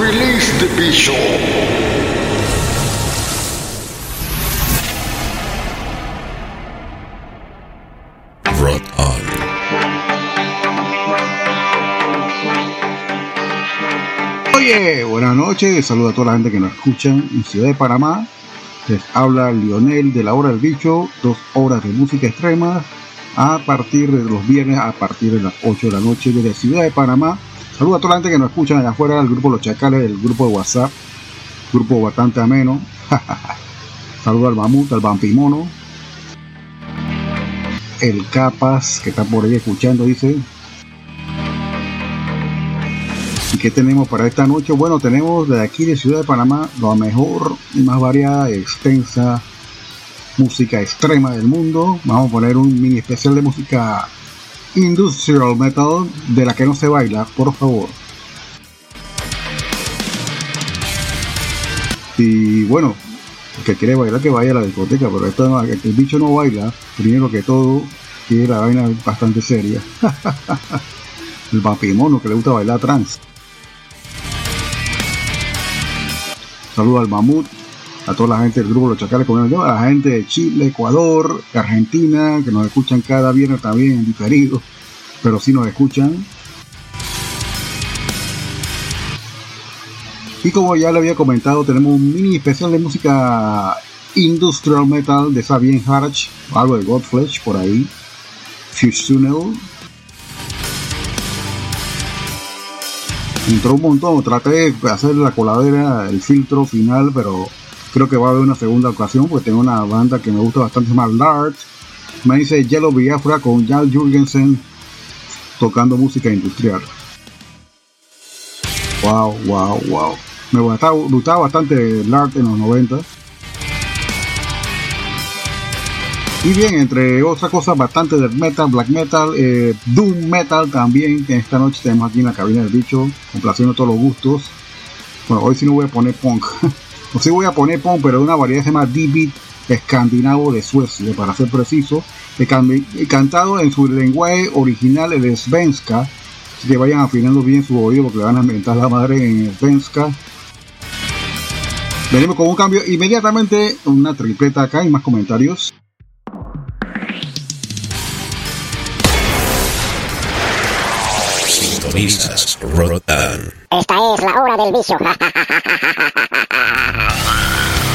Release the Bishop. Oye, buenas noches. Saludo a toda la gente que nos escucha en Ciudad de Panamá. Les habla Lionel de la hora del bicho. Dos horas de música extrema a partir de los viernes a partir de las 8 de la noche desde Ciudad de Panamá. Saludo a toda la gente que nos escucha allá afuera, el grupo Los Chacales, el grupo de WhatsApp, grupo bastante ameno. Saludo al Mamut, al Vampimono, el Capas que está por ahí escuchando, dice. ¿Y qué tenemos para esta noche? Bueno, tenemos de aquí de Ciudad de Panamá la mejor y más variada, extensa música extrema del mundo. Vamos a poner un mini especial de música industrial metal de la que no se baila, por favor. Y bueno, el que quiere bailar que vaya a la discoteca, pero esto el bicho no baila, primero que todo, tiene la vaina bastante seria. el vampimono que le gusta bailar trans. Saludos al mamut, a toda la gente del grupo Los Chacales, a la gente de Chile, Ecuador, Argentina, que nos escuchan cada viernes también diferido, pero sí nos escuchan. Y como ya le había comentado, tenemos un mini especial de música industrial metal de Sabien Harch, algo de Godflesh por ahí, Fusional. Entró un montón, traté de hacer la coladera, el filtro final, pero creo que va a haber una segunda ocasión porque tengo una banda que me gusta bastante, se llama. Me dice Yellow Biafra con Jarl Jurgensen tocando música industrial. Wow, wow, wow. Me gustaba, gustaba bastante Lart en los 90. Y bien, entre otras cosas, bastante de metal, black metal, eh, doom metal también, que esta noche tenemos aquí en la cabina del bicho, complaciendo todos los gustos. Bueno, hoy sí no voy a poner punk. o sí voy a poner punk, pero de una variedad que se llama D-Beat escandinavo de Suecia, para ser preciso, can- cantado en su lenguaje original, el svenska. Así que vayan afinando bien su oído porque le van a inventar la madre en svenska. Venimos con un cambio inmediatamente, una tripleta acá y más comentarios. Esta es la hora del vicio.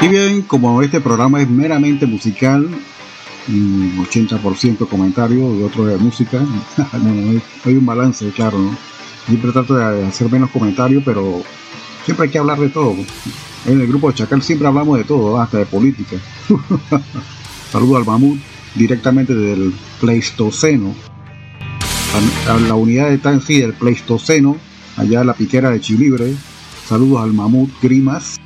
Y bien, como este programa es meramente musical, un 80% comentario y otro de música, hay- un balance, claro, ¿no? Siempre trato de hacer menos comentarios, pero siempre hay que hablar de todo. En el grupo de Chacal siempre hablamos de todo, hasta de política. Saludo al Mamut directamente del Pleistoceno. A- la unidad en sí del Pleistoceno, allá en la piquera de Chilibre. Saludos al Mamut Grimas.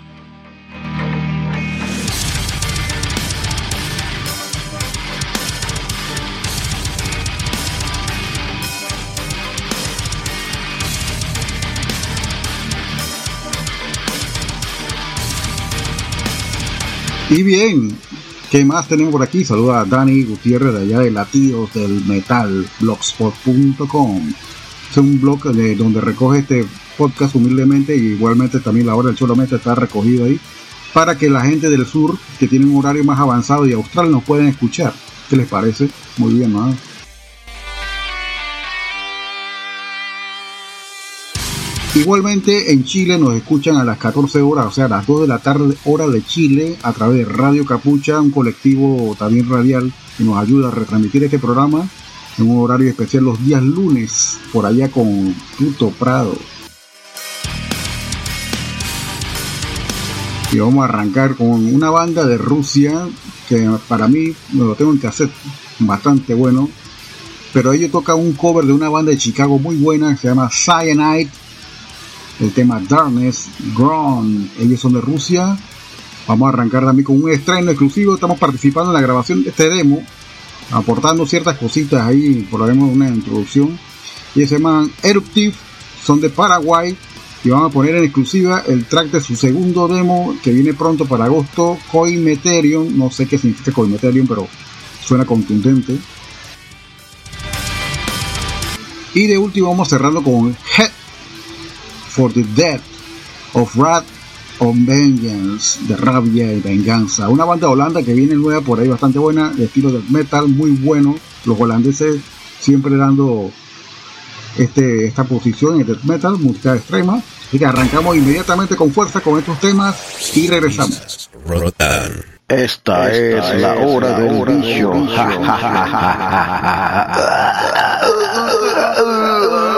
Y bien, ¿qué más tenemos por aquí? Saluda a Dani Gutiérrez de allá de Latidos del Metal, blogspot.com. Es un blog de, donde recoge este podcast humildemente y igualmente también la hora del Meta está recogido ahí para que la gente del sur que tiene un horario más avanzado y austral nos puedan escuchar. ¿Qué les parece? Muy bien, ¿no? Igualmente en Chile nos escuchan a las 14 horas, o sea, a las 2 de la tarde, hora de Chile, a través de Radio Capucha, un colectivo también radial que nos ayuda a retransmitir este programa en un horario especial los días lunes, por allá con Tuto Prado. Y vamos a arrancar con una banda de Rusia que para mí me lo tengo en cassette bastante bueno. Pero ellos tocan un cover de una banda de Chicago muy buena que se llama Cyanide el tema Darkness, Grown, ellos son de Rusia. Vamos a arrancar también con un estreno exclusivo. Estamos participando en la grabación de este demo, aportando ciertas cositas ahí, por menos una introducción. Y se llaman Eruptive, son de Paraguay. Y van a poner en exclusiva el track de su segundo demo que viene pronto para agosto, Coimeterium. No sé qué significa Coimeterium, pero suena contundente. Y de último vamos cerrando con Head for the Death of Wrath of Vengeance, de rabia y venganza. Una banda de Holanda que viene nueva por ahí bastante buena, de estilo de metal muy bueno. Los holandeses siempre dando este, esta posición en el death metal, música extrema. Así que arrancamos inmediatamente con fuerza con estos temas y regresamos. On. Esta, es, la hora del bicho.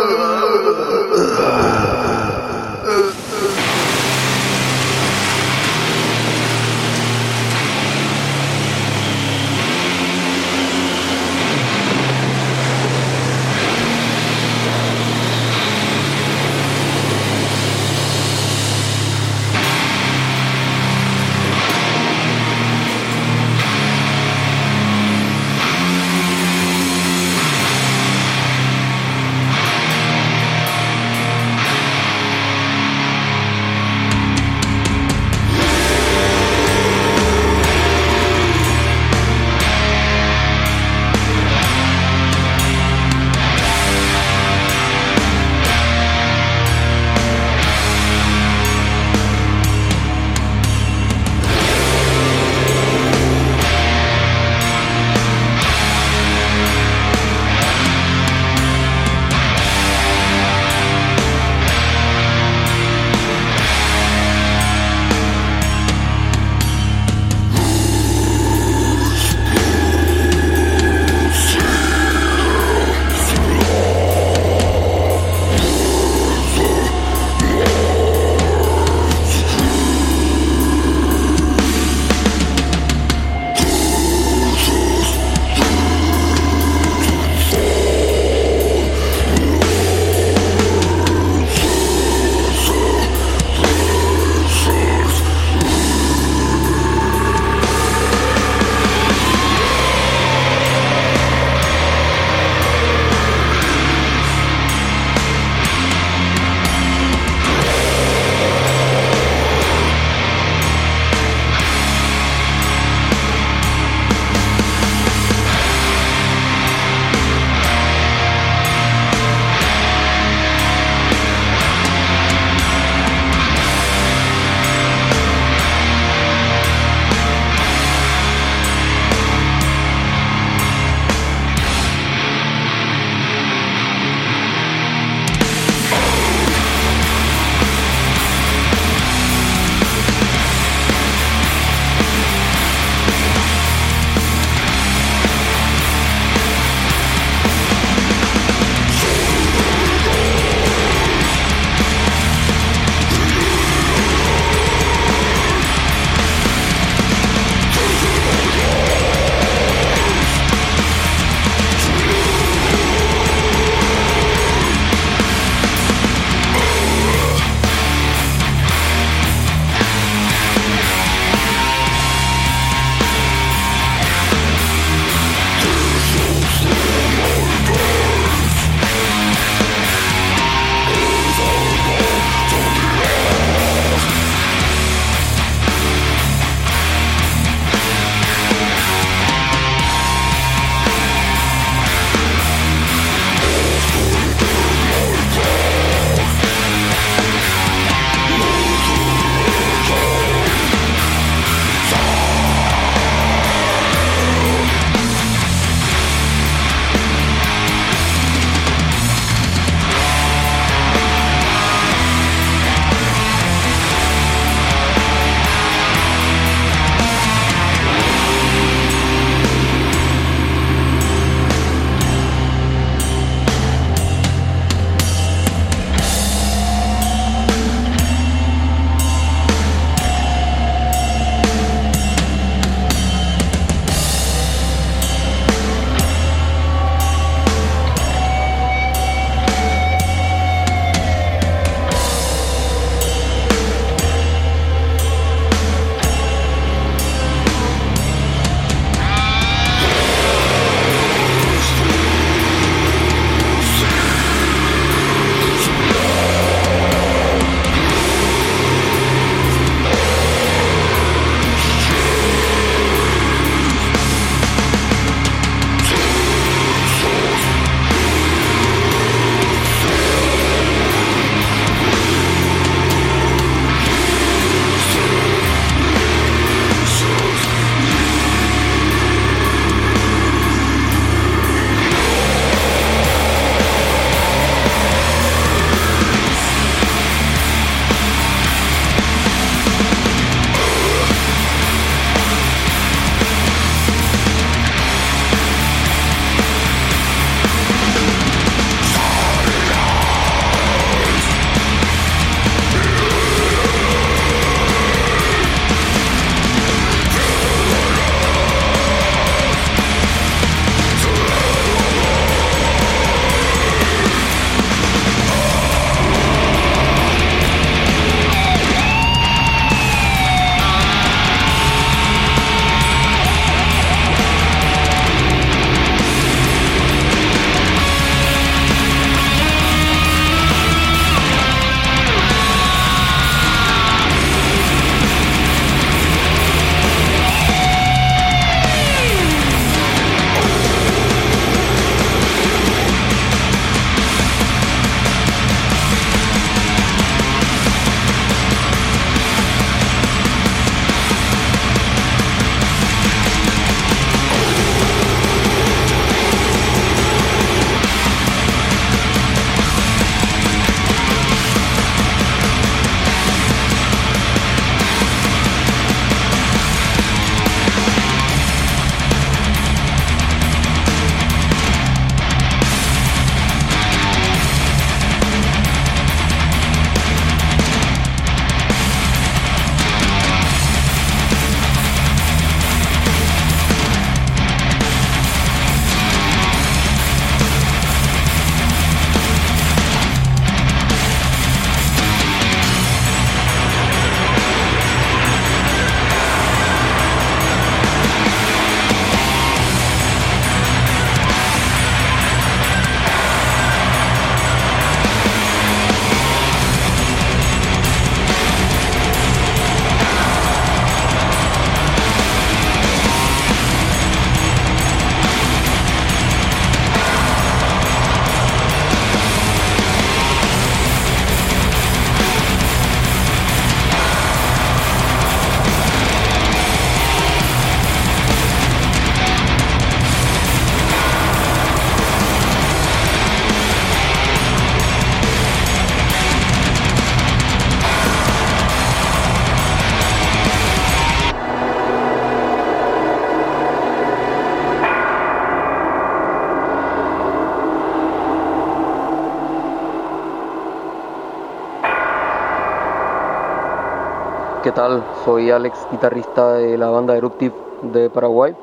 ¿Qué tal? Soy Alex, guitarrista de la banda Eruptive de Paraguay.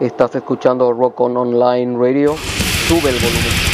Estás escuchando Rock on Online Radio. Sube el volumen.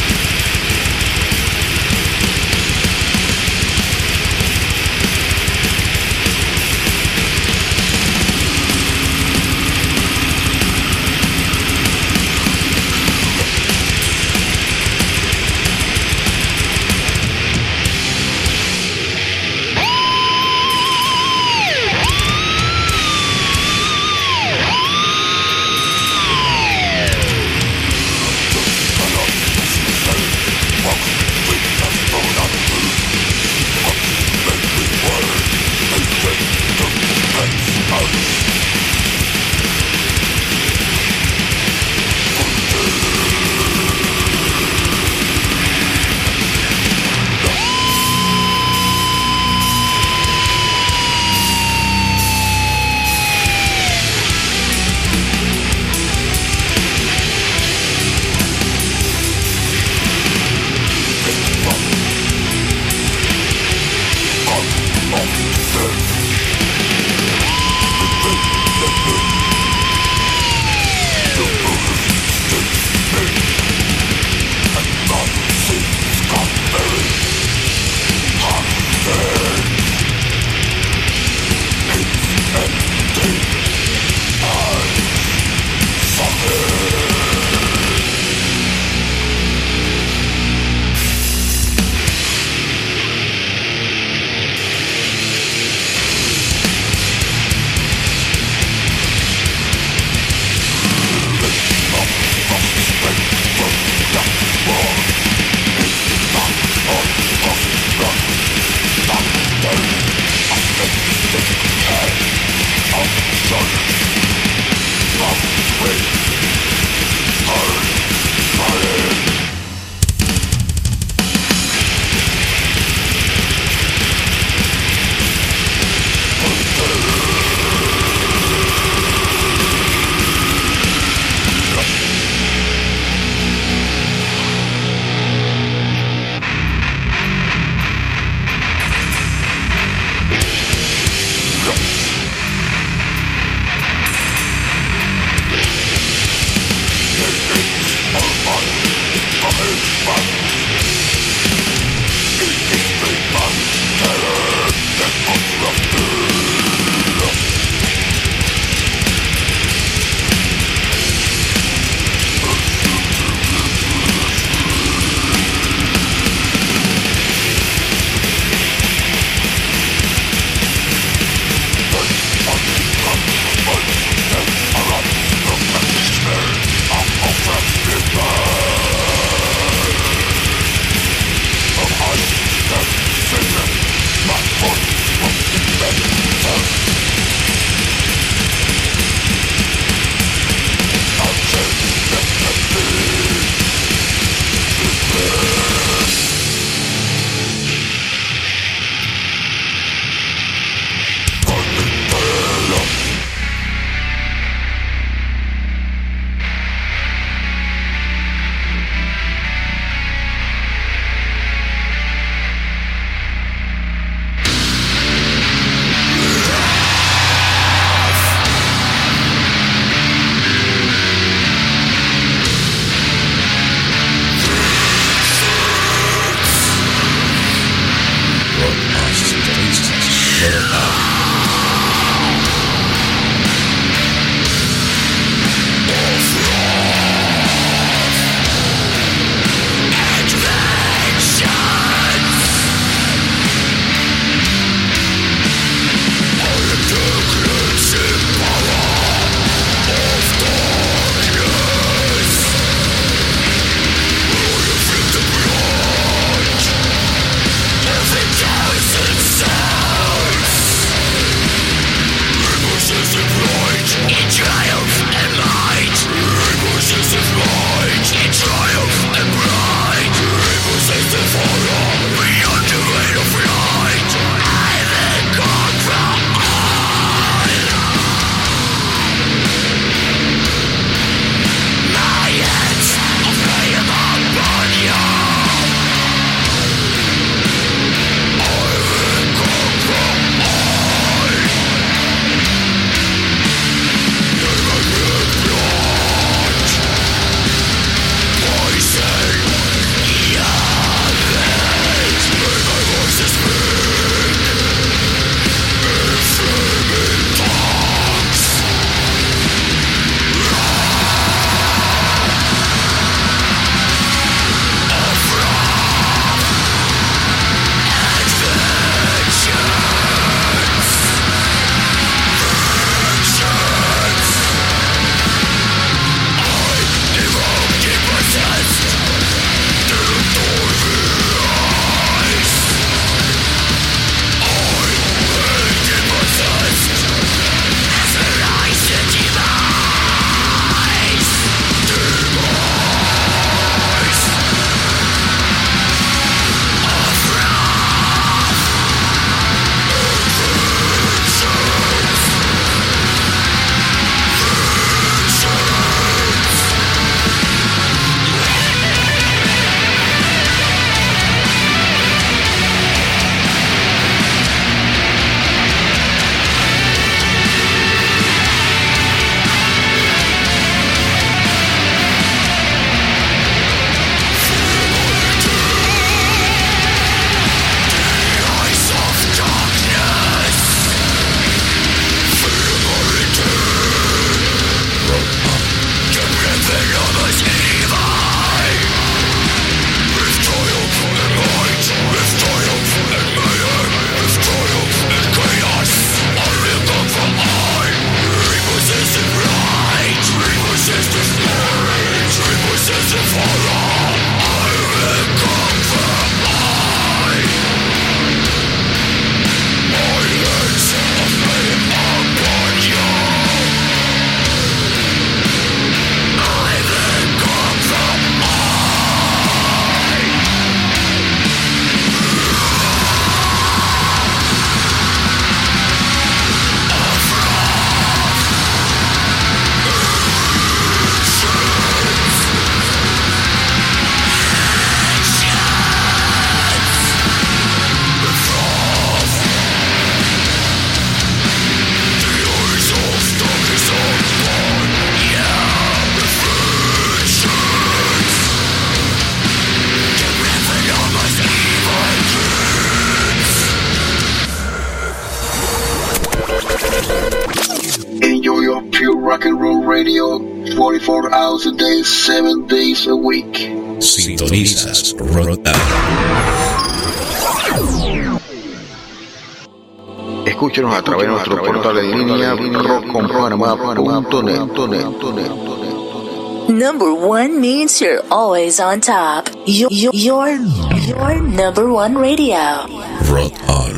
Portal en línea rockconpanamá.net. Number one means you're always on top. Your, your, your, your number one radio. Rock on.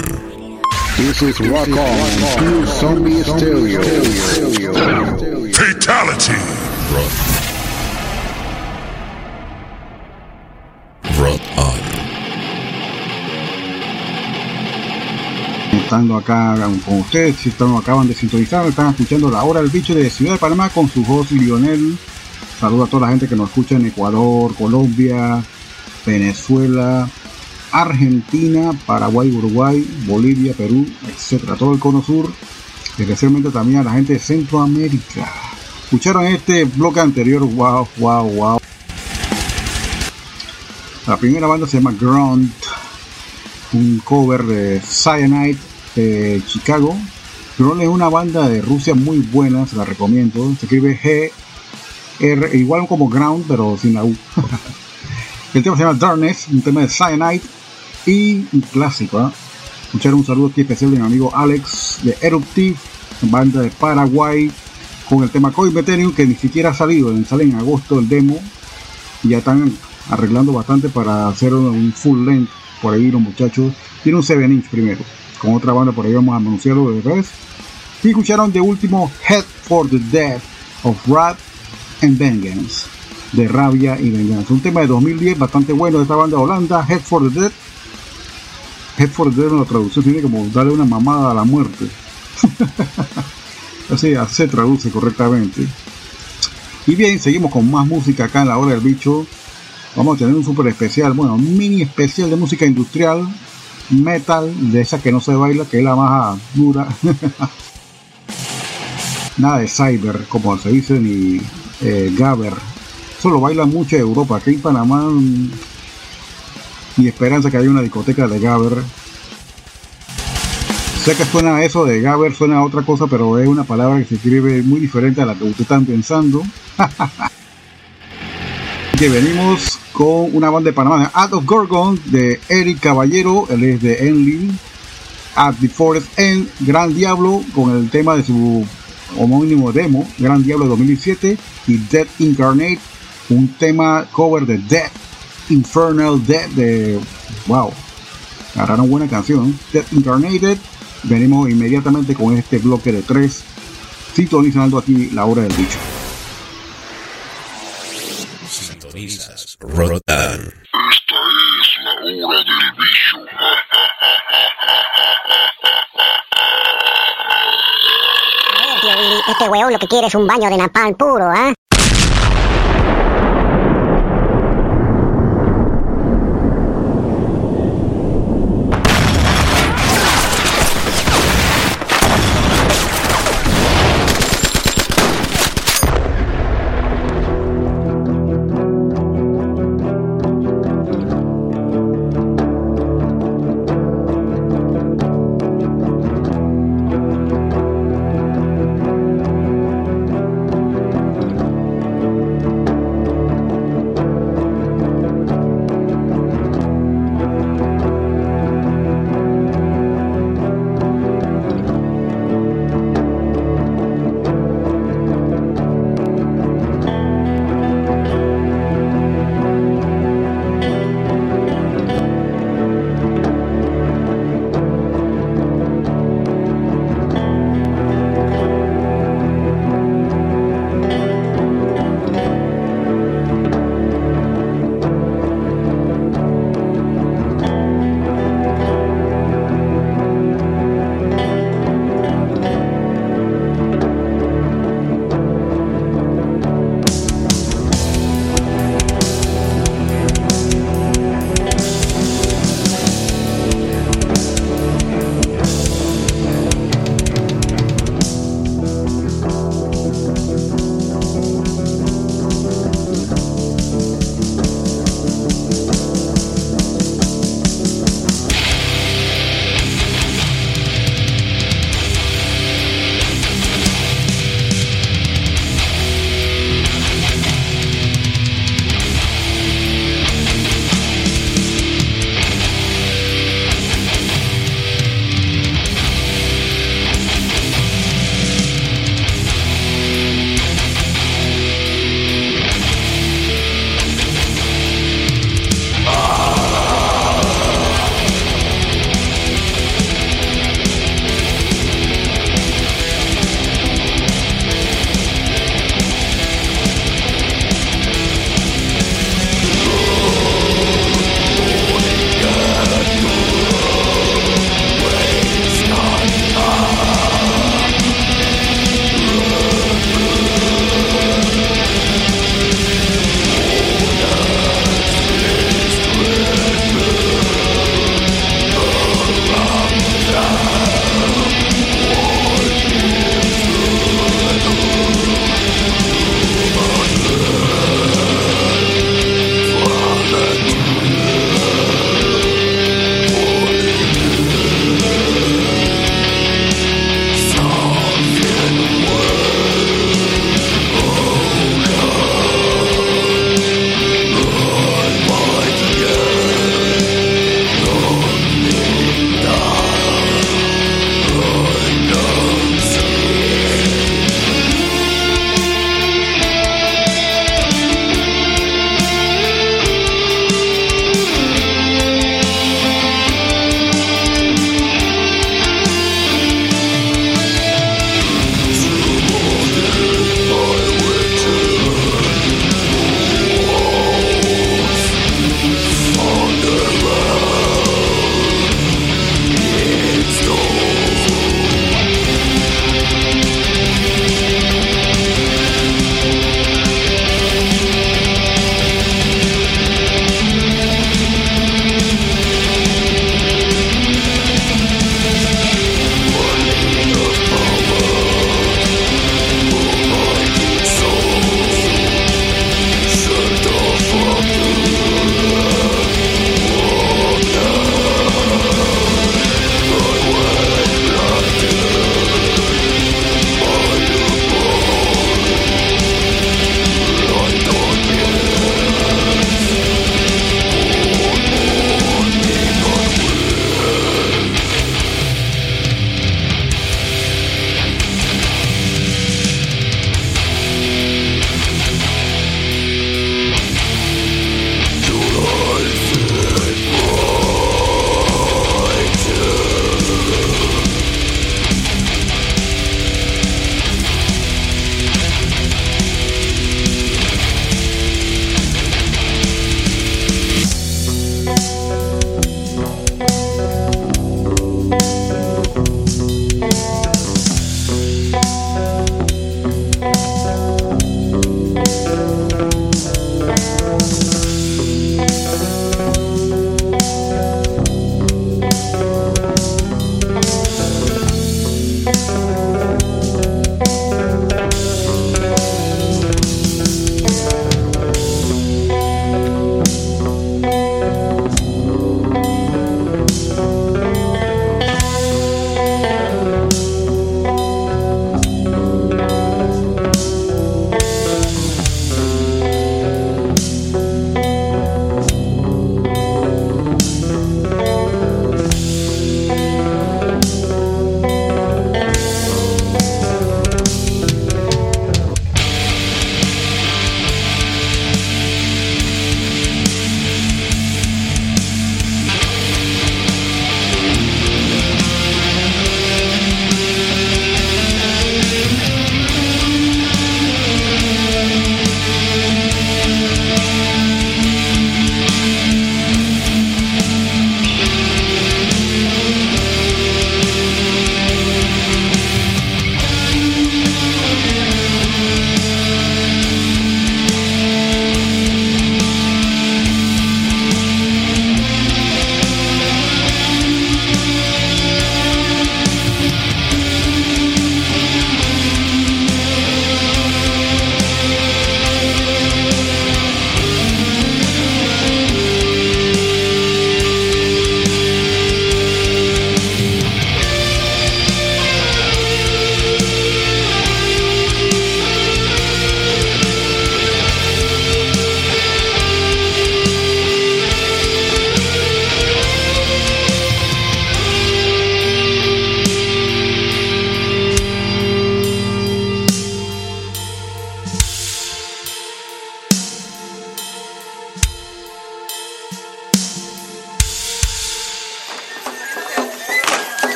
This is Rock On, Pure Zombie Stereo. Fatality. Rock. Rock Estando acá con ustedes, si están, acaban de sintonizar, están escuchando La Hora del Bicho de Ciudad de Panamá con su host Lionel. Saludo a toda la gente que nos escucha en Ecuador, Colombia, Venezuela, Argentina, Paraguay, Uruguay, Bolivia, Perú, etcétera, todo el cono sur, especialmente también a la gente de Centroamérica. Escucharon este bloque anterior, wow, wow, wow. La primera banda se llama Grunt, un cover de Cyanide de Chicago. Grunt es una banda de Rusia muy buena, se la recomiendo. Se escribe G R, igual como Ground, pero sin la U. El tema se llama Darkness, un tema de Cyanide y un clásico. Escuchar un saludo aquí especial de mi amigo Alex de Eruptive, banda de Paraguay, con el tema Coin Ethereum que ni siquiera ha salido, sale en agosto el demo ya están arreglando bastante para hacer un full length por ahí los muchachos. Tiene un 7 inch primero, con otra banda por ahí vamos a anunciarlo de vez. Y escucharon de último Head for the Death of Wrath and Vengeance de Rabia y Venganza. Un tema de 2010 bastante bueno de esta banda Holanda, Head for the Dead. Head for the Dead, la traducción tiene como darle una mamada a la muerte. Así se traduce correctamente. Y bien, seguimos con más música acá en la hora del bicho. Vamos a tener un super especial, bueno, mini especial de música industrial, metal, de esa que no se baila, que es la más dura. Nada de cyber, como se dice, ni eh, gabber. Eso lo baila mucho Europa. Aquí en Panamá, mi esperanza que haya una discoteca de gabber. Sé que suena eso de gabber, suena a otra cosa, pero es una palabra que se escribe muy diferente a la que ustedes están pensando. que venimos con una banda de Panamá, Out of Gorgon, de Eric Caballero, él es de Enlil, At the Forest End, Gran Diablo, con el tema de su homónimo demo, Gran Diablo de 2017, y Dead Incarnate, un tema cover de Dead, Infernal Dead, de. ¡Wow! Agarraron buena canción. Dead Incarnated, venimos inmediatamente con este bloque de tres, sintonizando aquí la hora del bicho. Rotan. Esta es la hora del bicho. A ver, tío Willy, este weón lo que quiere es un baño de napalm puro, ¿ah?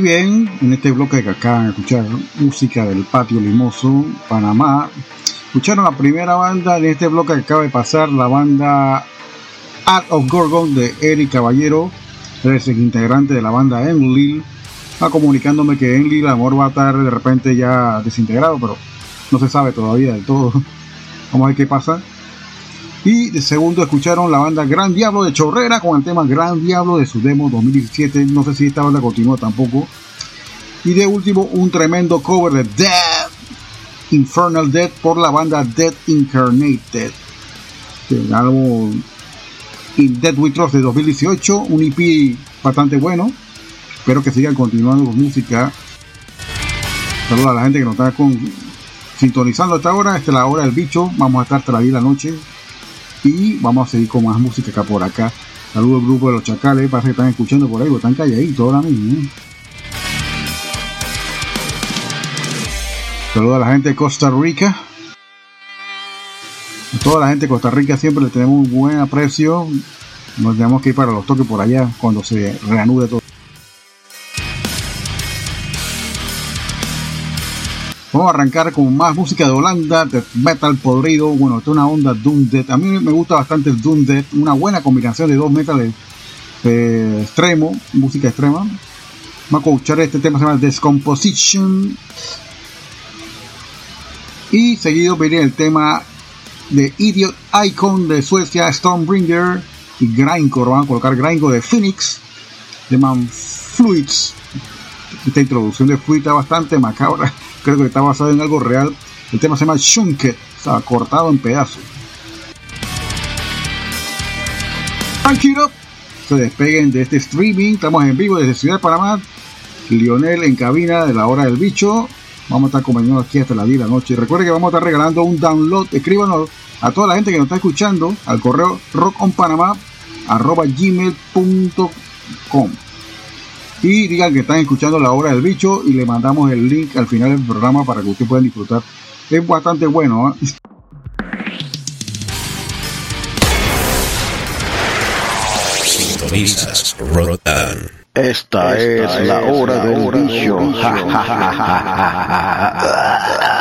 Bien, en este bloque que acaban de escuchar, música del patio limoso, Panamá. Escucharon la primera banda en este bloque que acaba de pasar, la banda Art of Gorgon de Eric Caballero, es el integrante de la banda Enlil. Está comunicándome que Enlil, amor, va a estar de repente ya desintegrado, pero no se sabe todavía del todo. Vamos a ver qué pasa. Y de segundo escucharon la banda Gran Diablo de Chorrera con el tema Gran Diablo de su demo 2017. No sé si esta banda continúa tampoco. Y de último un tremendo cover de Dead, Infernal Dead por la banda Dead Incarnated. El álbum In Dead We Trust de 2018, un EP bastante bueno. Espero que sigan continuando con música. Saludos a la gente que nos está sintonizando hasta ahora. Esta es la hora del bicho. Vamos a estar hasta la noche. Y vamos a seguir con más música acá por acá. Saludos al grupo de los chacales, parece que están escuchando por ahí, o están calladitos ahora mismo. ¿eh? Saludos a la gente de Costa Rica. A toda la gente de Costa Rica siempre le tenemos un buen aprecio. Nos tenemos que ir para los toques por allá cuando se reanude todo. Vamos a arrancar con más música de Holanda, de metal podrido. Bueno, esta es una onda Doom Dead. A mí me gusta bastante el Doom Dead. Una buena combinación de dos metales de extremo, música extrema. Vamos a escuchar este tema, se llama Descomposition. Y seguido viene el tema de Idiot Icon de Suecia, Stormbringer y Grindcore. Vamos a colocar Grindcore de Phoenix. Llaman Fluids. Esta introducción de Fluid está bastante macabra creo que está basado en algo real. El tema se llama Shunket, o sea, cortado en pedazos. Tranquilo, se despeguen de este streaming. Estamos en vivo desde Ciudad de Panamá. Lionel en cabina de la hora del bicho. Vamos a estar acompañando aquí hasta la 10 de la noche. Recuerden que vamos a estar regalando un download. Escríbanos a toda la gente que nos está escuchando al correo rockonpanamá.gmail.com y digan que están escuchando la hora del bicho y le mandamos el link al final del programa para que ustedes puedan disfrutar. Es bastante bueno. ¿eh? Sintonizas Rotan. Esta, Esta es, es, la hora del bicho.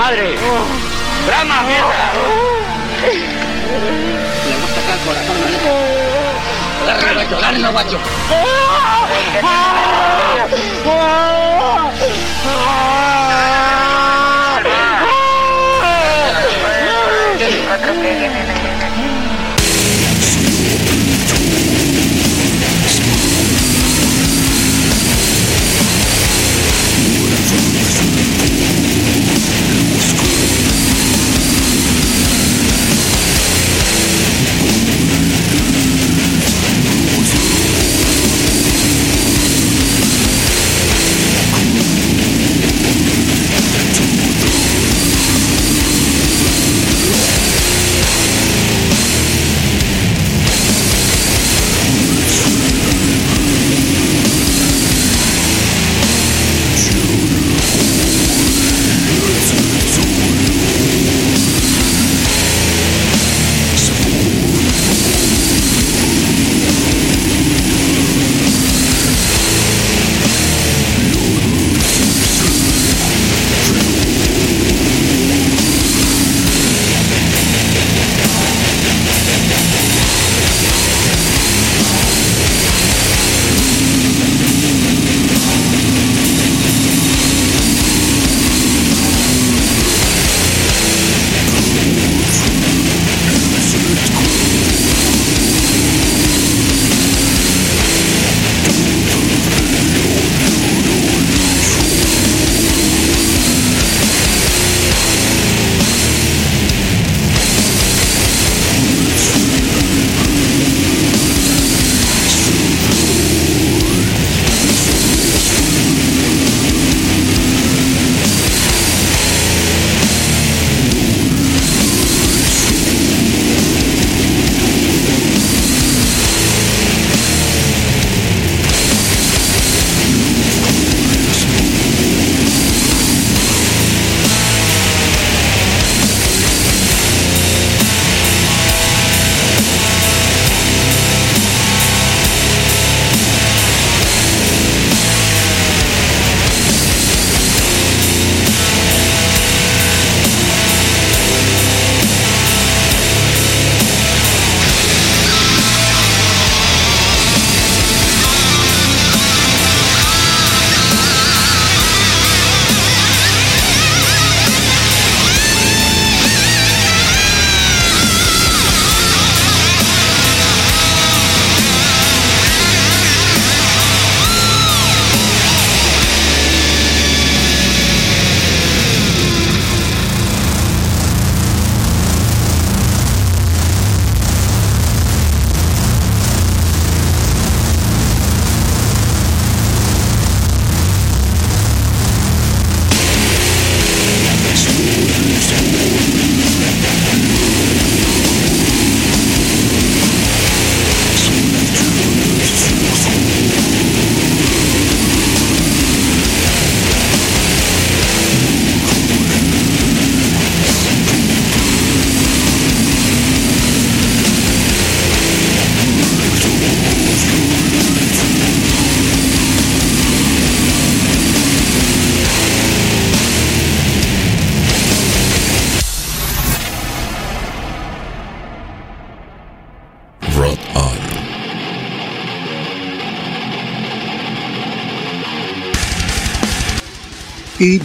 madre.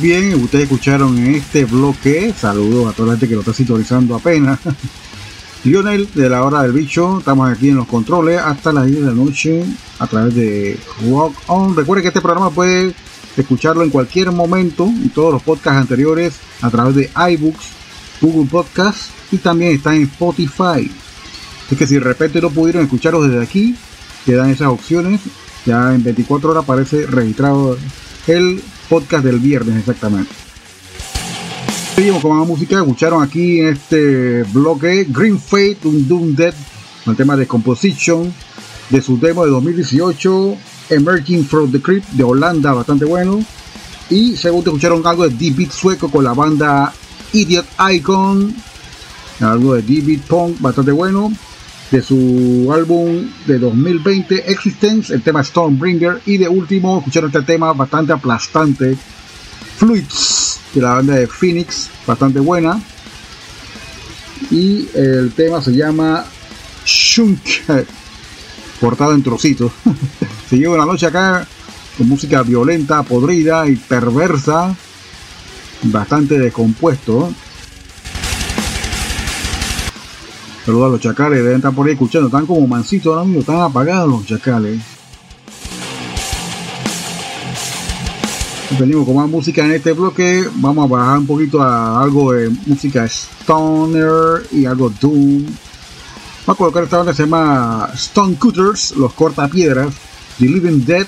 Bien, ustedes escucharon en este bloque, saludos a toda la gente que lo está sintonizando apenas. Lionel de la hora del bicho, estamos aquí en los controles hasta las 10 de la noche a través de Rock On. Recuerden que este programa puede escucharlo en cualquier momento y todos los podcasts anteriores a través de iBooks Google Podcast y también está en Spotify. Es que si de repente no pudieron escucharlos desde aquí, quedan esas opciones. Ya en 24 horas aparece registrado el podcast del viernes exactamente. Seguimos con más música. Escucharon aquí en este bloque Green Fate, un Doom Dead, el tema de Composition de su demo de 2018, Emerging from the Crypt de Holanda, bastante bueno. Y segundo, escucharon algo de D-Beat sueco con la banda Idiot Icon, algo de D-Beat Punk, bastante bueno. De su álbum de 2020, Existence, el tema Stormbringer. Y de último, escucharon este tema bastante aplastante, Fluids, de la banda de Phoenix, bastante buena. Y el tema se llama Shunk, cortado en trocitos. se lleva una noche acá con música violenta, podrida y perversa, bastante descompuesto. Saludos a los chacales, deben estar por ahí escuchando, están como mansitos ahora mismo, están apagados los chacales. Venimos con más música en este bloque, vamos a bajar un poquito a algo de música stoner y algo doom. Vamos a colocar esta banda que se llama Stone Cutters, los cortapiedras, The Living Dead,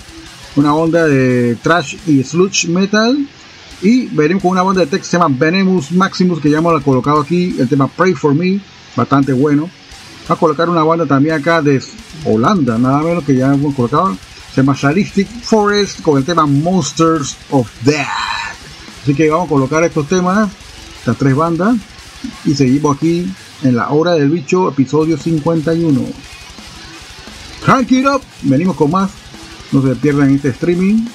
una onda de trash y sludge metal. Y venimos con una banda de texto que se llama Venemus Maximus, que ya hemos colocado aquí, el tema Pray for Me, bastante bueno. A colocar una banda también acá de Holanda, nada menos que ya hemos colocado, se llama Sadistic Forest, con el tema Monsters of Death. Así que vamos a colocar estos temas, estas tres bandas, y seguimos aquí en la hora del bicho, episodio 51. Crank it up, venimos con más. No se pierdan este streaming.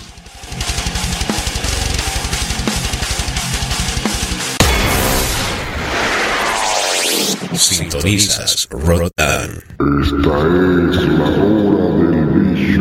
Sintonizas Rotan. Esta es la hora del bicho.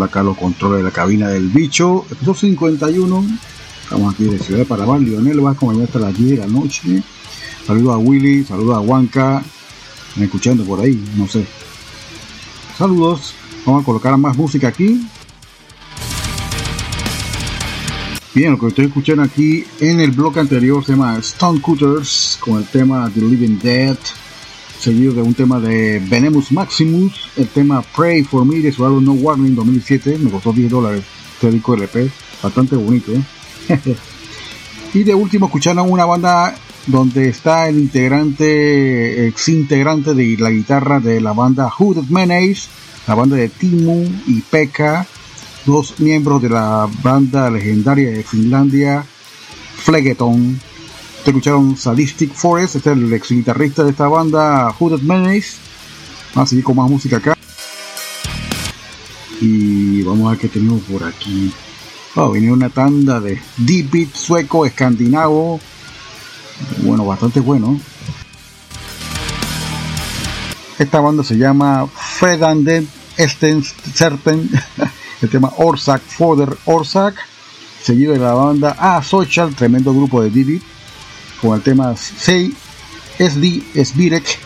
Estamos retomando acá los controles de la cabina del bicho. Episodio 51. Estamos aquí de Ciudad de Panamá. Lionel va a acompañar hasta las 10 de la noche. Saludos a Willy, saludos a Huanca. Me escuchando por ahí, no sé. Saludos. Vamos a colocar más música aquí. Bien, lo que estoy escuchando aquí en el bloque anterior se llama Stone Cutters con el tema The Living Dead, seguido de un tema de Venemus Maximus, el tema Pray for Me de su álbum No Warning 2007, me costó 10 dólares este disco LP, bastante bonito. ¿eh? y de último escucharon una banda donde está el integrante, ex integrante de la guitarra de la banda Hooded Menace, la banda de Timu y Pekka dos miembros de la banda legendaria de Finlandia, Flegeton. Te escucharon Sadistic Forest, este es el ex guitarrista de esta banda, Hooded Menace. Vamos a seguir con más música acá. Y vamos a ver qué tenemos por aquí. Oh, una tanda de deep beat sueco, escandinavo. Bueno, bastante bueno. Esta banda se llama Fredanden Esten Serpen. el tema Orsak Foder Orsak, seguido de la banda A Social, tremendo grupo de Didi, con el tema Sei SD Svirek,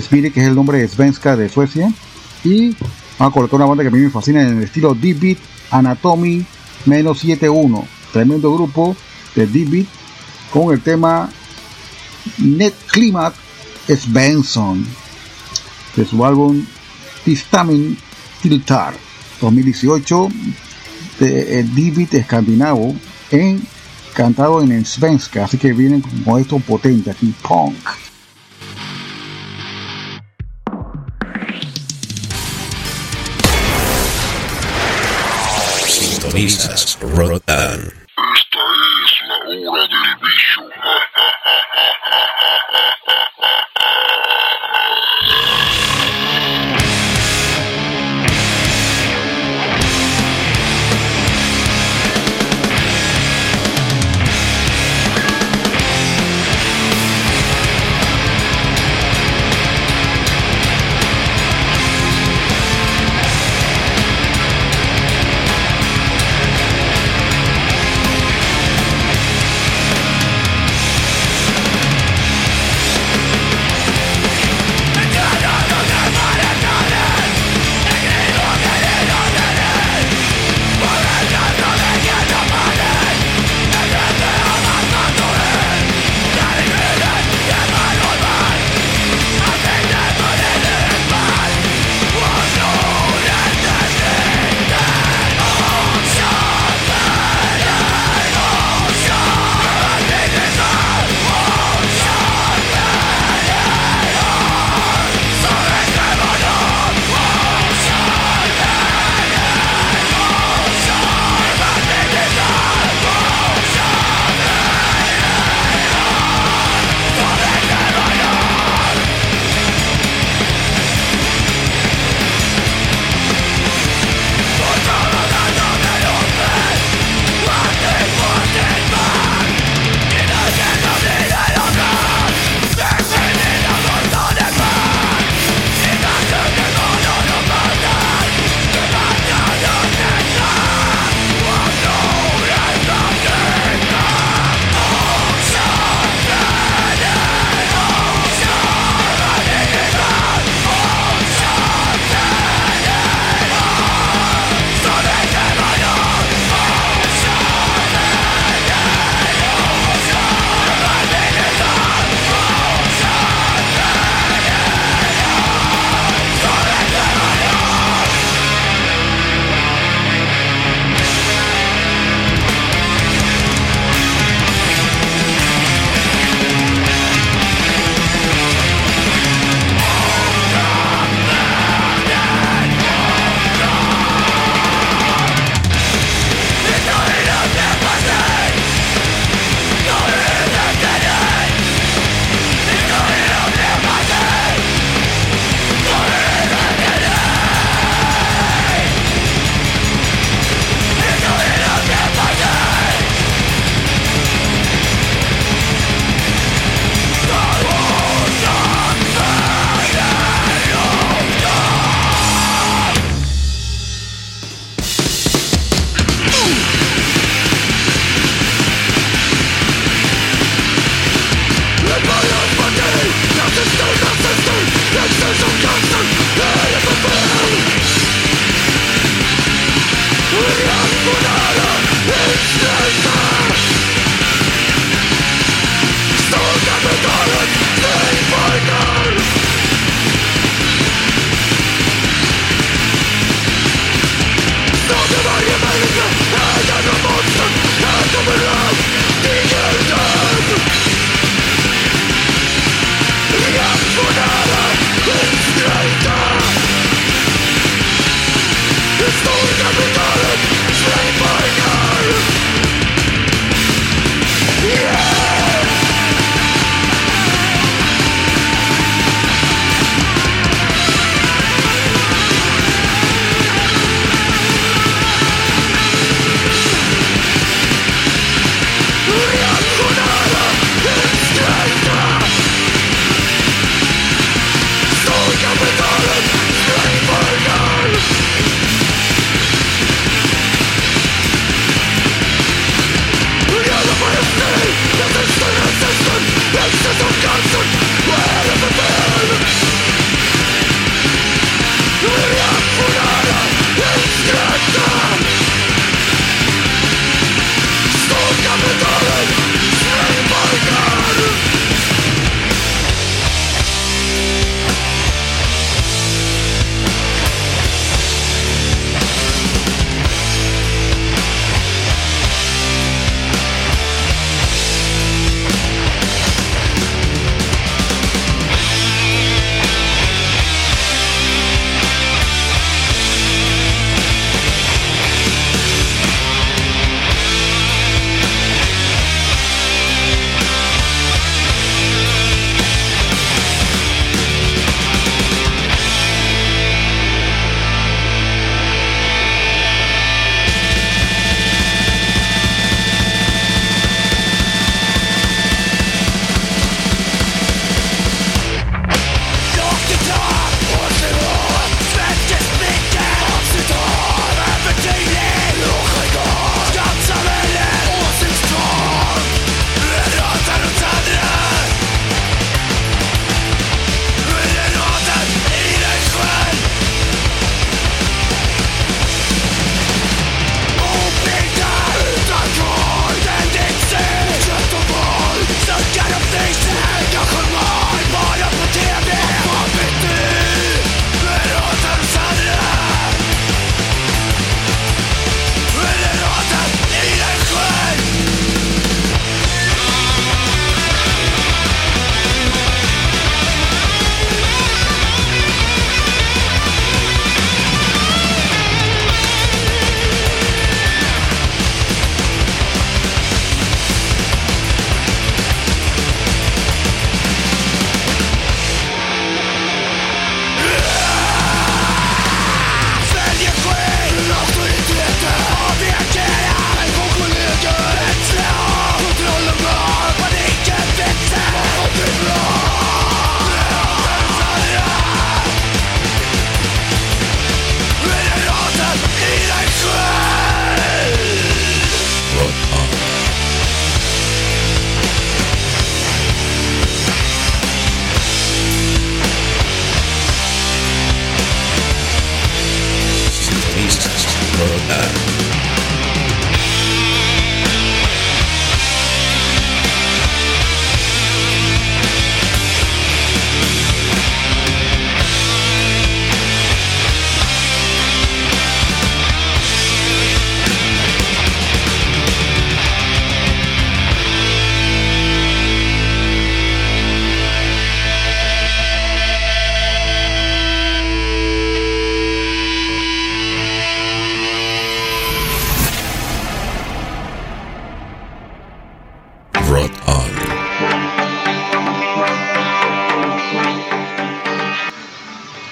Svirek es el nombre de Svenska de Suecia, y vamos a colocar una banda que a mí me fascina en el estilo D-Beat Anatomy menos 71, tremendo grupo de D-Beat con el tema Net Climate Svensson de su álbum Tistamin Tiltar. 2018 de David Escandinavo en cantado en svenska, así que vienen con esto potente aquí, punk. Sintonizas Rotan. Esta es la hora del bicho.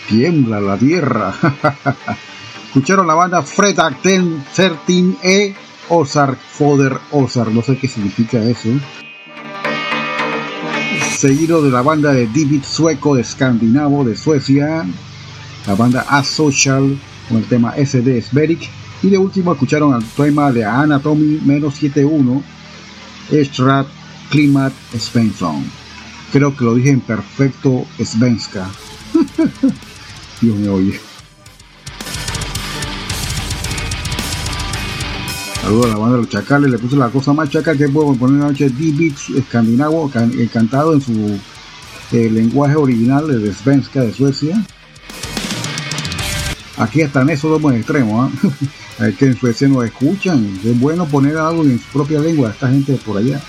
tiembla la tierra. Escucharon la banda Fred Acten 13E Ozark Foder Ozark, no sé qué significa eso. Seguido de la banda de David Sueco de Escandinavo de Suecia, la banda Asocial con el tema SD Sberic. Y de último escucharon el tema de Anatomy 71 Strat Klimat Svensson. Creo que lo dije en perfecto Svenska. Dios me oye. Saludos a la banda de los chacales, le puse la cosa más chacal que puedo poner la noche D-Beats escandinavo, encantado en su eh, lenguaje original de Svenska de Suecia. Aquí están esos dos extremos, ¿eh? que en Suecia no escuchan, es bueno poner algo en su propia lengua, esta gente por allá.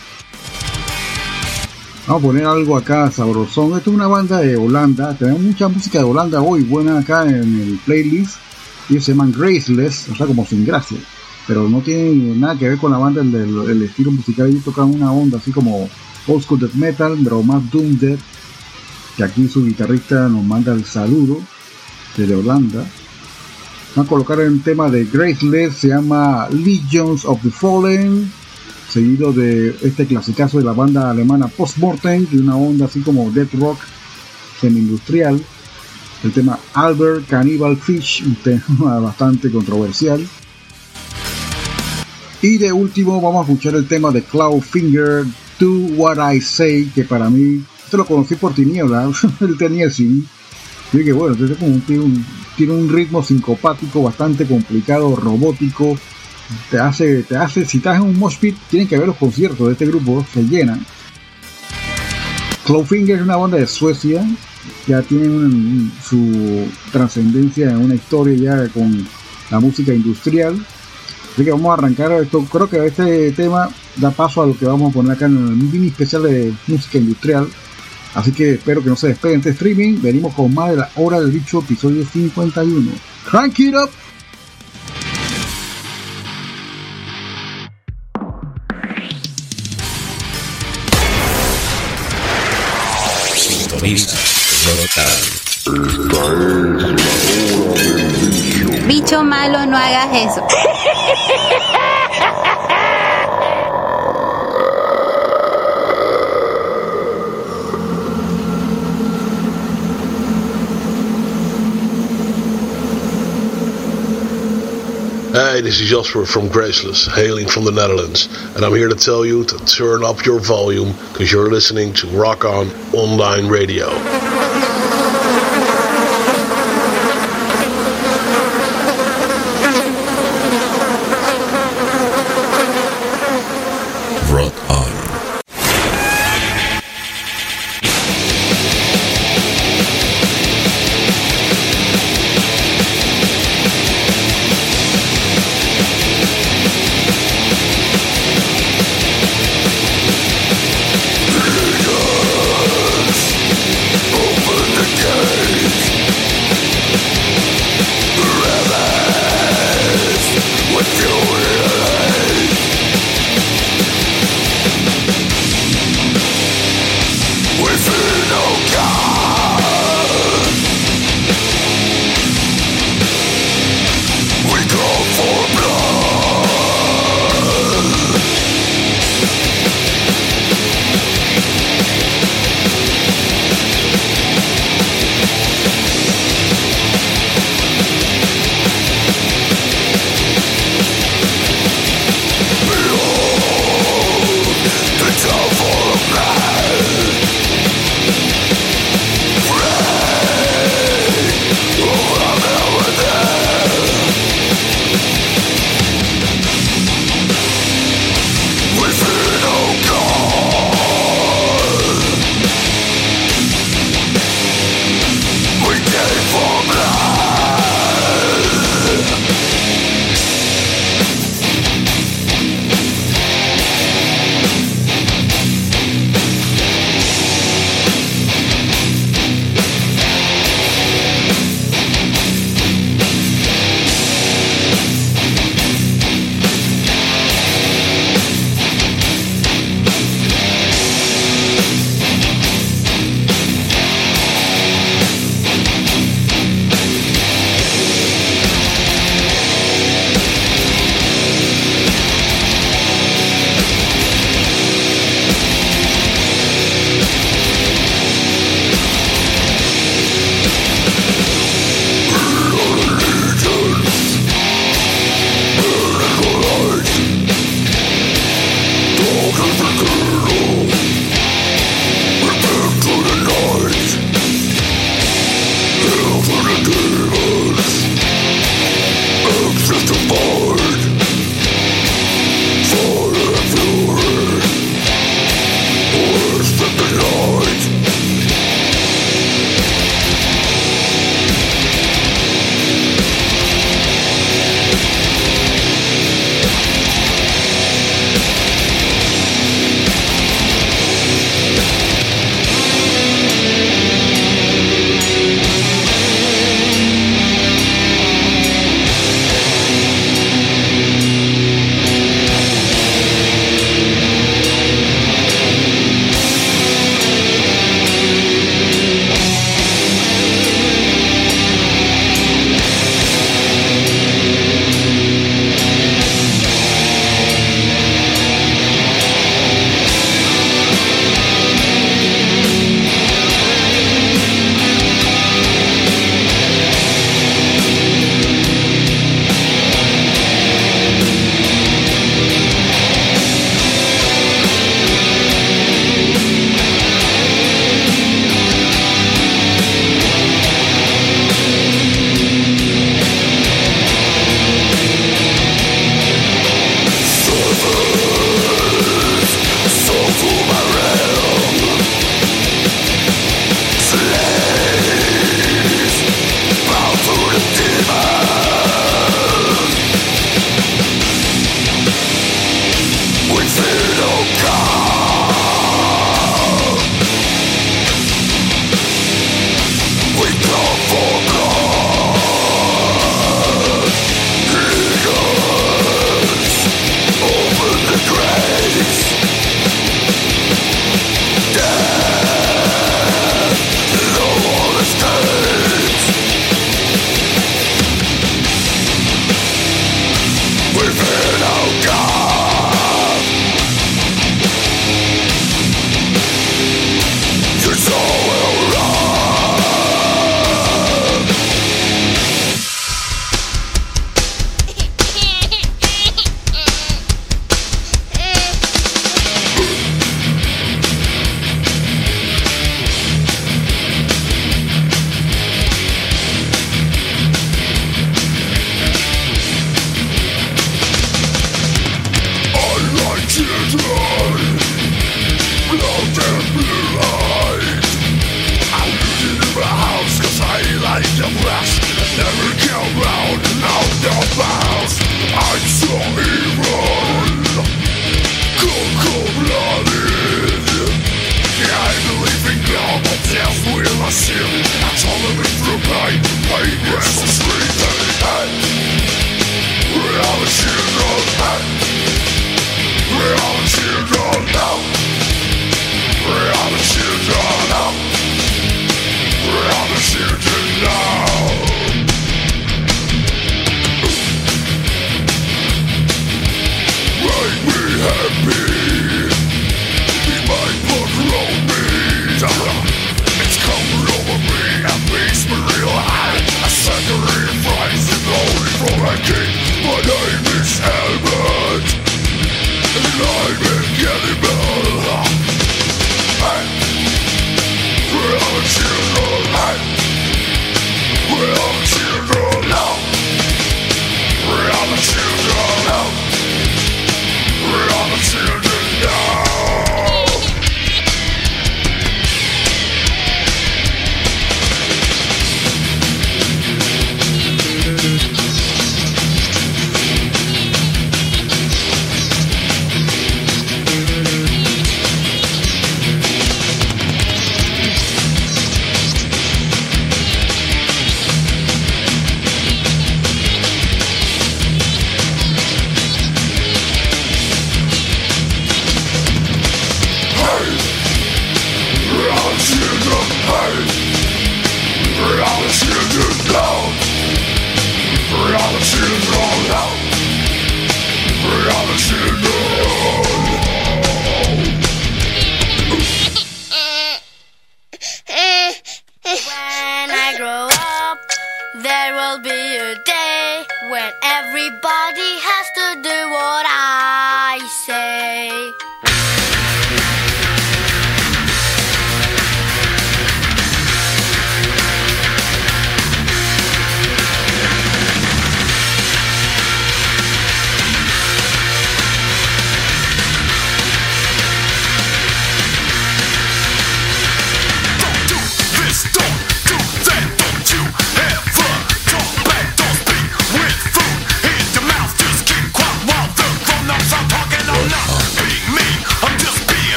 Vamos a poner algo acá sabrosón. Esto es una banda de Holanda. Tenemos mucha música de Holanda hoy, buena acá en el playlist. Y se llaman Graceless, o sea, como sin gracia pero no tiene nada que ver con la banda el, estilo musical ellos tocan una onda así como old school death metal pero más doom death que aquí su guitarrista nos manda el saludo desde Holanda van a colocar el tema de Graceless se llama Legions of the Fallen seguido de este clasicazo de la banda alemana Postmortem de una onda así como death rock semi-industrial el tema Albert Cannibal Fish un tema bastante controversial y de último vamos a escuchar el tema de Cloudfinger, Do What I Say, que para mí, esto lo conocí por Tiniebla, él tenía el CD. Y que bueno, tiene, un, tiene un ritmo sincopático bastante complicado, robótico. Te hace, te hace, si estás en un mosh pit, tienen que ver los conciertos de este grupo, se llenan. Cloudfinger es una banda de Suecia, ya tienen su trascendencia en una historia ya con la música industrial Así que vamos a arrancar esto. Creo que este tema da paso a lo que vamos a poner acá en el mini especial de música industrial. Así que espero que no se despeguen este streaming. Venimos con más de la hora del bicho, episodio 51. Crank it up! Bicho malo, no hagas eso. Hey, this is Jasper from Graceless, hailing from the Netherlands, and I'm here to tell you to turn up your volume because you're listening to Rock On Online Radio.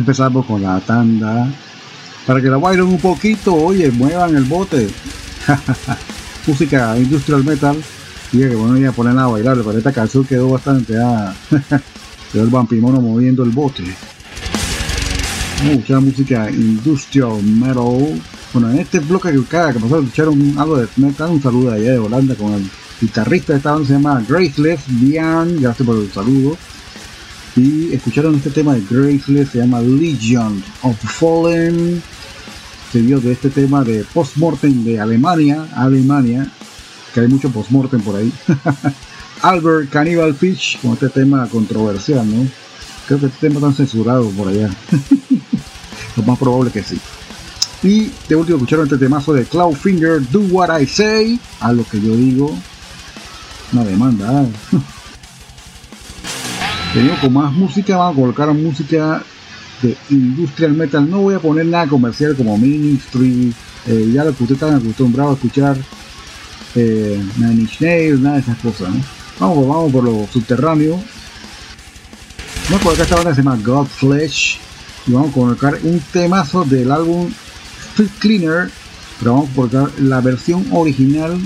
Empezamos con la tanda. Para que la bailen un poquito, oye, muevan el bote. Música industrial metal. Y que bueno, ya poner a bailar, pero esta canción quedó bastante. Ah. quedó el vampimono moviendo el bote. Mucha música industrial metal. Bueno, en este bloque que cada que pasó escucharon algo de metal, un saludo allá de Holanda con el guitarrista de esta banda se llama Graceless Bian, gracias por el saludo. Y escucharon este tema de Graceless, se llama Legion of Fallen. Seguido de este tema de Postmortem de Alemania, Alemania, que hay mucho postmortem por ahí. Albert Cannibal Fish, con este tema controversial, ¿no? Creo que este tema está censurado por allá. Lo más probable que sí. Y de último escucharon este temazo de Cloudfinger, Do What I Say, a lo que yo digo. Una demanda. ¿eh? Venimos con más música, vamos a colocar música de industrial metal. No voy a poner nada comercial como Ministry, eh, ya lo que ustedes están acostumbrados a escuchar, eh, nada de esas cosas. Vamos, vamos por lo subterráneo. Vamos a colocar esta banda que se llama Godflesh y vamos a colocar un temazo del álbum Street Cleaner, pero vamos a colocar la versión original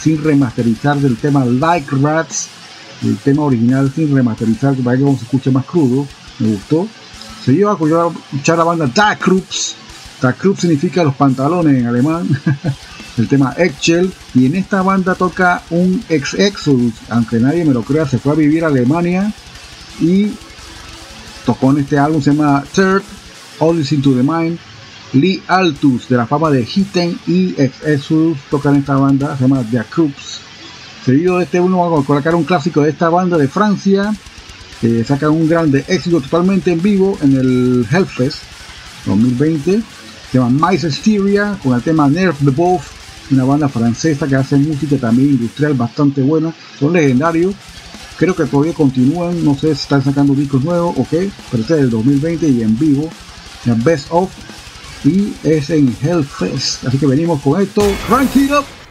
sin remasterizar del tema Like Rats, el tema original sin remasterizar, para que se escuche más crudo, me gustó. Se lleva a escuchar la banda Da Krups, Da Krups significa los pantalones en alemán, el tema Excel, y en esta banda toca un ex Exodus, aunque nadie me lo crea, se fue a vivir a Alemania y tocó en este álbum, se llama Third, All Is Into the Mind, Lee Altus de la fama de Hitten y ex Exodus tocan esta banda, se llama The Krups. Seguido de este uno vamos a colocar un clásico de esta banda de Francia, que saca un grande éxito totalmente en vivo en el Hellfest 2020. Se llama Mice Hysteria con el tema Nerf the Wolf, una banda francesa que hace música también industrial bastante buena. Son legendarios. Creo que todavía continúan, no sé si están sacando discos nuevos o qué, pero este es del 2020 y en vivo. Llama Best of y es en Hellfest. Así que venimos con esto. Rank it up.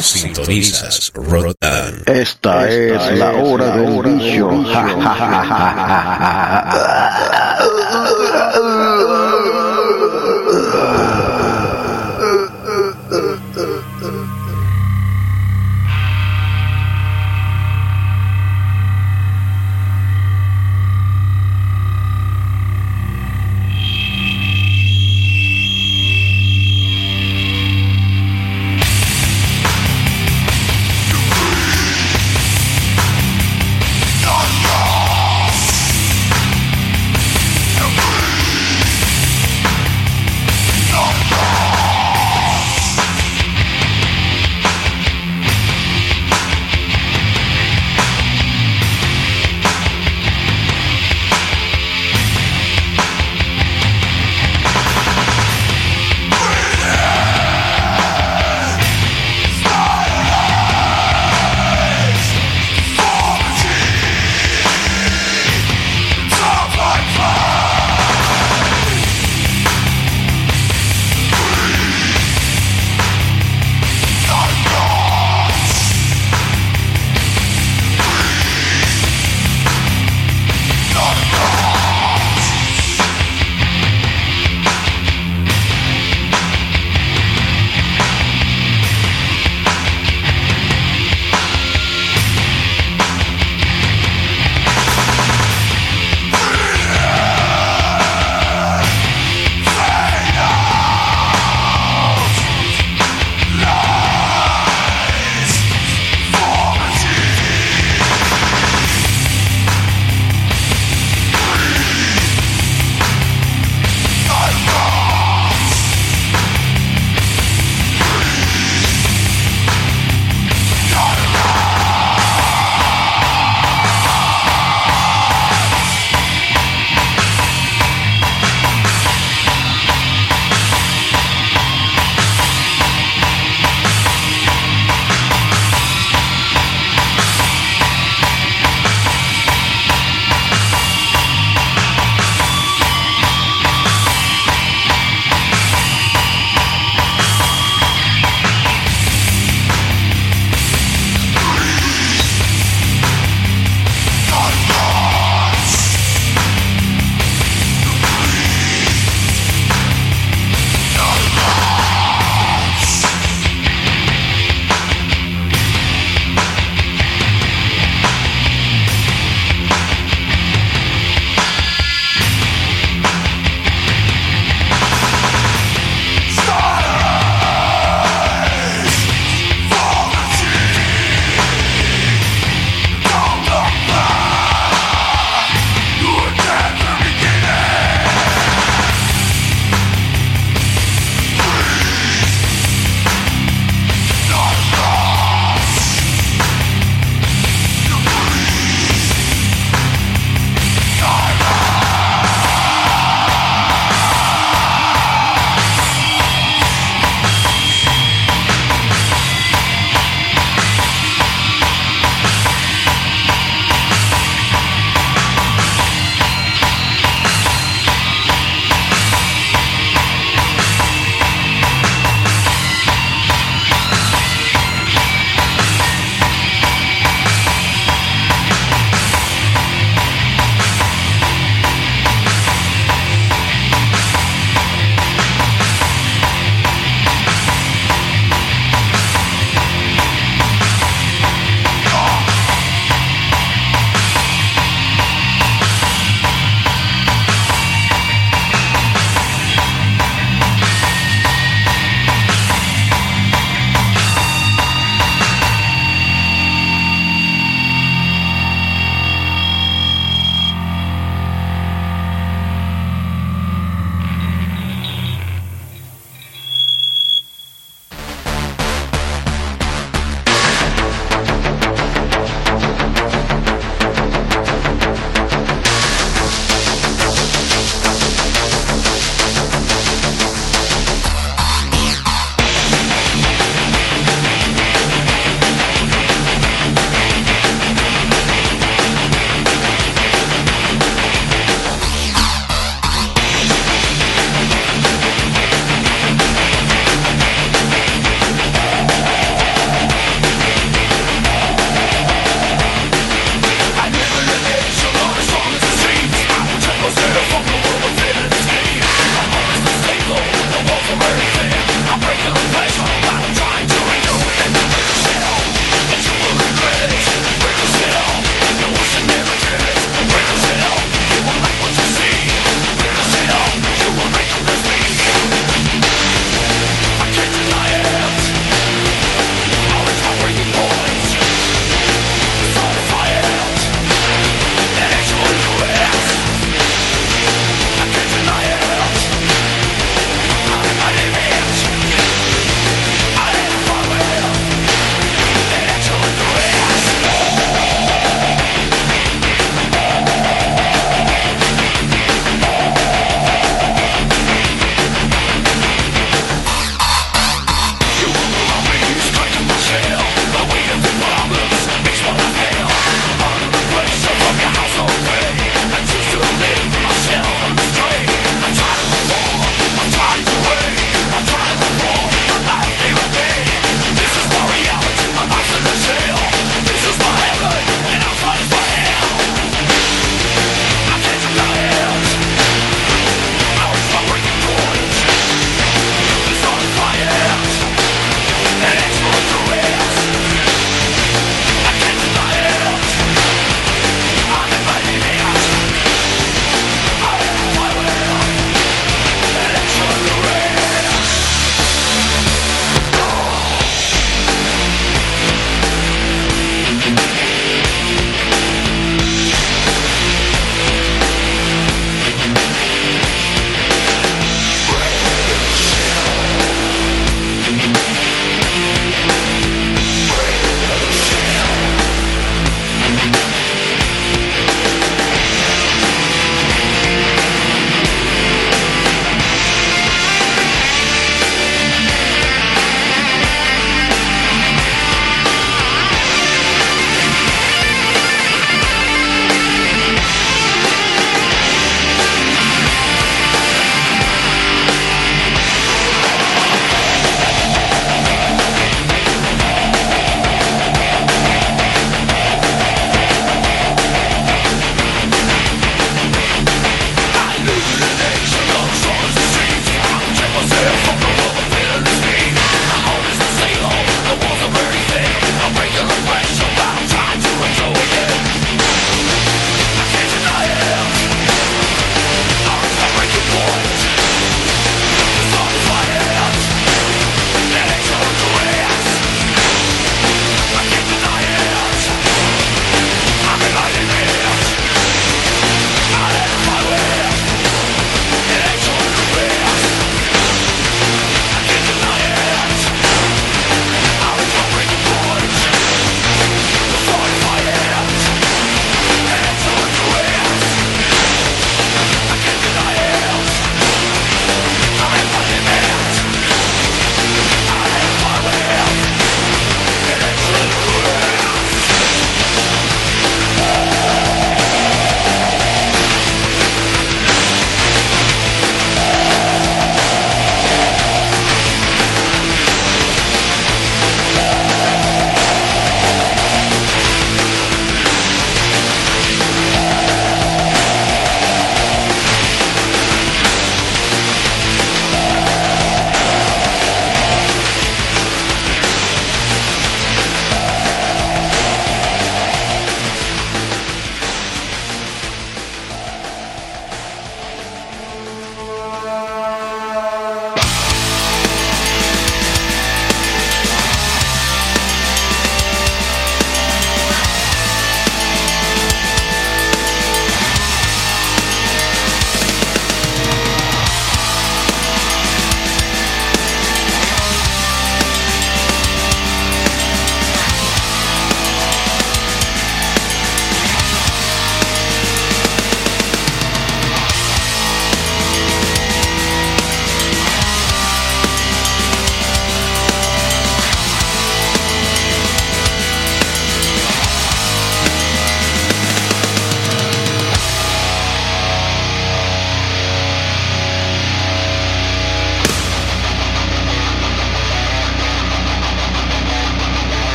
Sintonizas Rotan. Esta, es, la hora del bicho. Yes!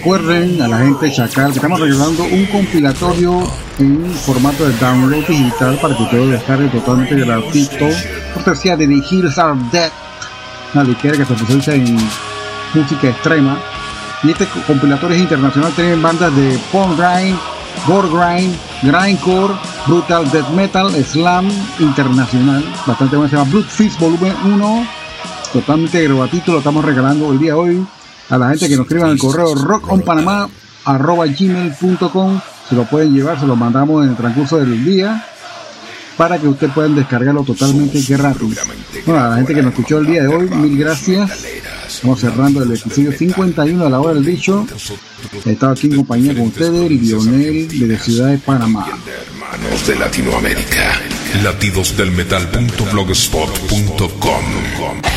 Recuerden a la gente Chacal que estamos regalando un compilatorio en formato de download digital para que ustedes lo descarguen totalmente gratuito. Cortesía de The Hills Are Dead, una disquera que se especializa en música extrema. Y este compilatorio es internacional, tienen bandas de punk grind, gore grind, grindcore, brutal death metal, slam internacional. Bastante bueno, se llama Blood Fist Volumen 1. Totalmente gratuito, lo estamos regalando el día de hoy a la gente que nos escriba en el correo rockonpanamá.gmail.com se lo pueden llevar, se lo mandamos en el transcurso del día para que ustedes puedan descargarlo totalmente gratis. Bueno, a la gente que nos escuchó el día de hoy, mil gracias. Estamos cerrando el episodio 51 a la hora del dicho. He estado aquí en compañía con ustedes, Lionel de la ciudad de Panamá. Hermanos de Latinoamérica. Latidosdelmetal.blogspot.com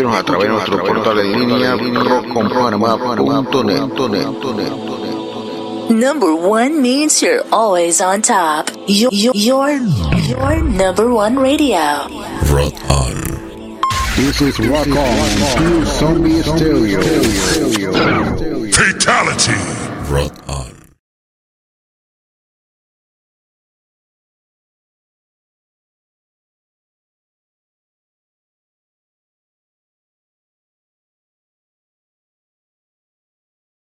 Escúchenos a través de nuestro portal en línea rockconpanamá.net. Number one means you're always on top. Your, your, your, your number one radio. Rock on. This is Rock On, Pure Zombie Stereo. Fatality. Rock on.